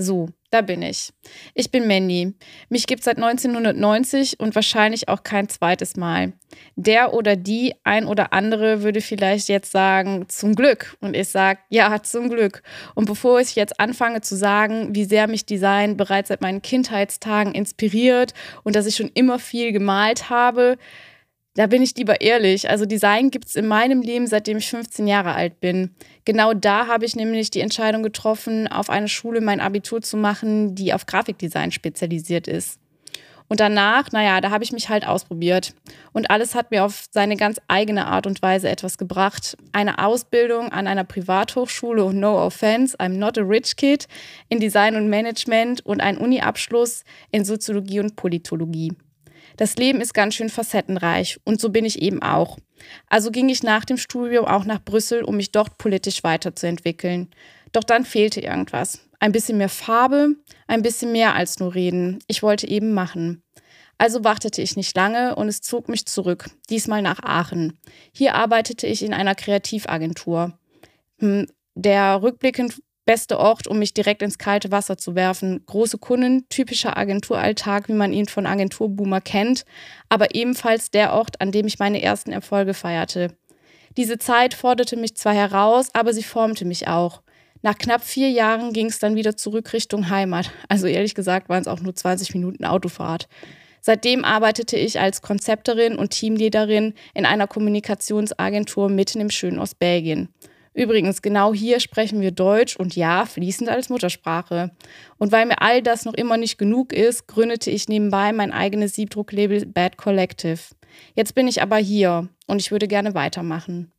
So, da bin ich. Ich bin Mandy. Mich gibt es seit 1990 und wahrscheinlich auch kein zweites Mal. Der oder die, ein oder andere würde vielleicht jetzt sagen, zum Glück. Und ich sage, ja, zum Glück. Und bevor ich jetzt anfange zu sagen, wie sehr mich Design bereits seit meinen Kindheitstagen inspiriert und dass ich schon immer viel gemalt habe, da bin ich lieber ehrlich. Also Design gibt es in meinem Leben, seitdem ich 15 Jahre alt bin. Genau da habe ich nämlich die Entscheidung getroffen, auf eine Schule mein Abitur zu machen, die auf Grafikdesign spezialisiert ist. Und danach, naja, da habe ich mich halt ausprobiert. Und alles hat mir auf seine ganz eigene Art und Weise etwas gebracht. Eine Ausbildung an einer Privathochschule und no offense, I'm not a rich kid, in Design und Management und ein Uni-Abschluss in Soziologie und Politologie. Das Leben ist ganz schön facettenreich und so bin ich eben auch. Also ging ich nach dem Studium auch nach Brüssel, um mich dort politisch weiterzuentwickeln. Doch dann fehlte irgendwas. Ein bisschen mehr Farbe, ein bisschen mehr als nur reden. Ich wollte eben machen. Also wartete ich nicht lange und es zog mich zurück, diesmal nach Aachen. Hier arbeitete ich in einer Kreativagentur. Hm, der rückblickend beste Ort, um mich direkt ins kalte Wasser zu werfen. Große Kunden, typischer Agenturalltag, wie man ihn von Agenturboomer kennt, aber ebenfalls der Ort, an dem ich meine ersten Erfolge feierte. Diese Zeit forderte mich zwar heraus, aber sie formte mich auch. Nach knapp vier Jahren ging es dann wieder zurück Richtung Heimat. Also ehrlich gesagt waren es auch nur 20 Minuten Autofahrt. Seitdem arbeitete ich als Konzepterin und Teamleaderin in einer Kommunikationsagentur mitten im schönen Ostbelgien. Übrigens, genau hier sprechen wir Deutsch und ja, fließend als Muttersprache. Und weil mir all das noch immer nicht genug ist, gründete ich nebenbei mein eigenes Siebdrucklabel Bad Collective. Jetzt bin ich aber hier und ich würde gerne weitermachen.